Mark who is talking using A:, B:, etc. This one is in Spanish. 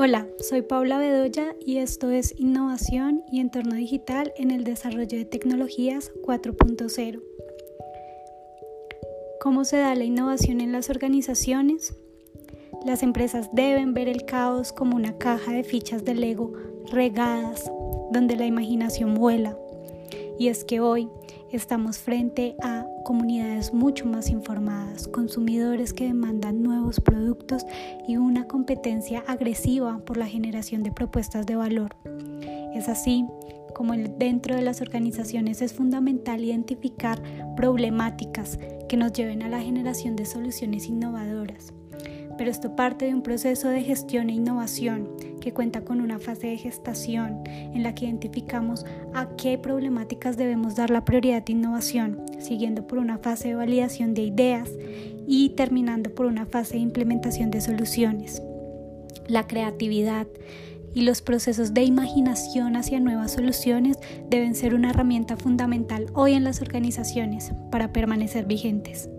A: Hola, soy Paula Bedoya y esto es Innovación y Entorno Digital en el Desarrollo de Tecnologías 4.0. ¿Cómo se da la innovación en las organizaciones? Las empresas deben ver el caos como una caja de fichas de Lego regadas, donde la imaginación vuela. Y es que hoy estamos frente a comunidades mucho más informadas, consumidores que demandan nuevos productos y una competencia agresiva por la generación de propuestas de valor. Es así como dentro de las organizaciones es fundamental identificar problemáticas que nos lleven a la generación de soluciones innovadoras pero esto parte de un proceso de gestión e innovación que cuenta con una fase de gestación en la que identificamos a qué problemáticas debemos dar la prioridad de innovación, siguiendo por una fase de validación de ideas y terminando por una fase de implementación de soluciones. La creatividad y los procesos de imaginación hacia nuevas soluciones deben ser una herramienta fundamental hoy en las organizaciones para permanecer vigentes.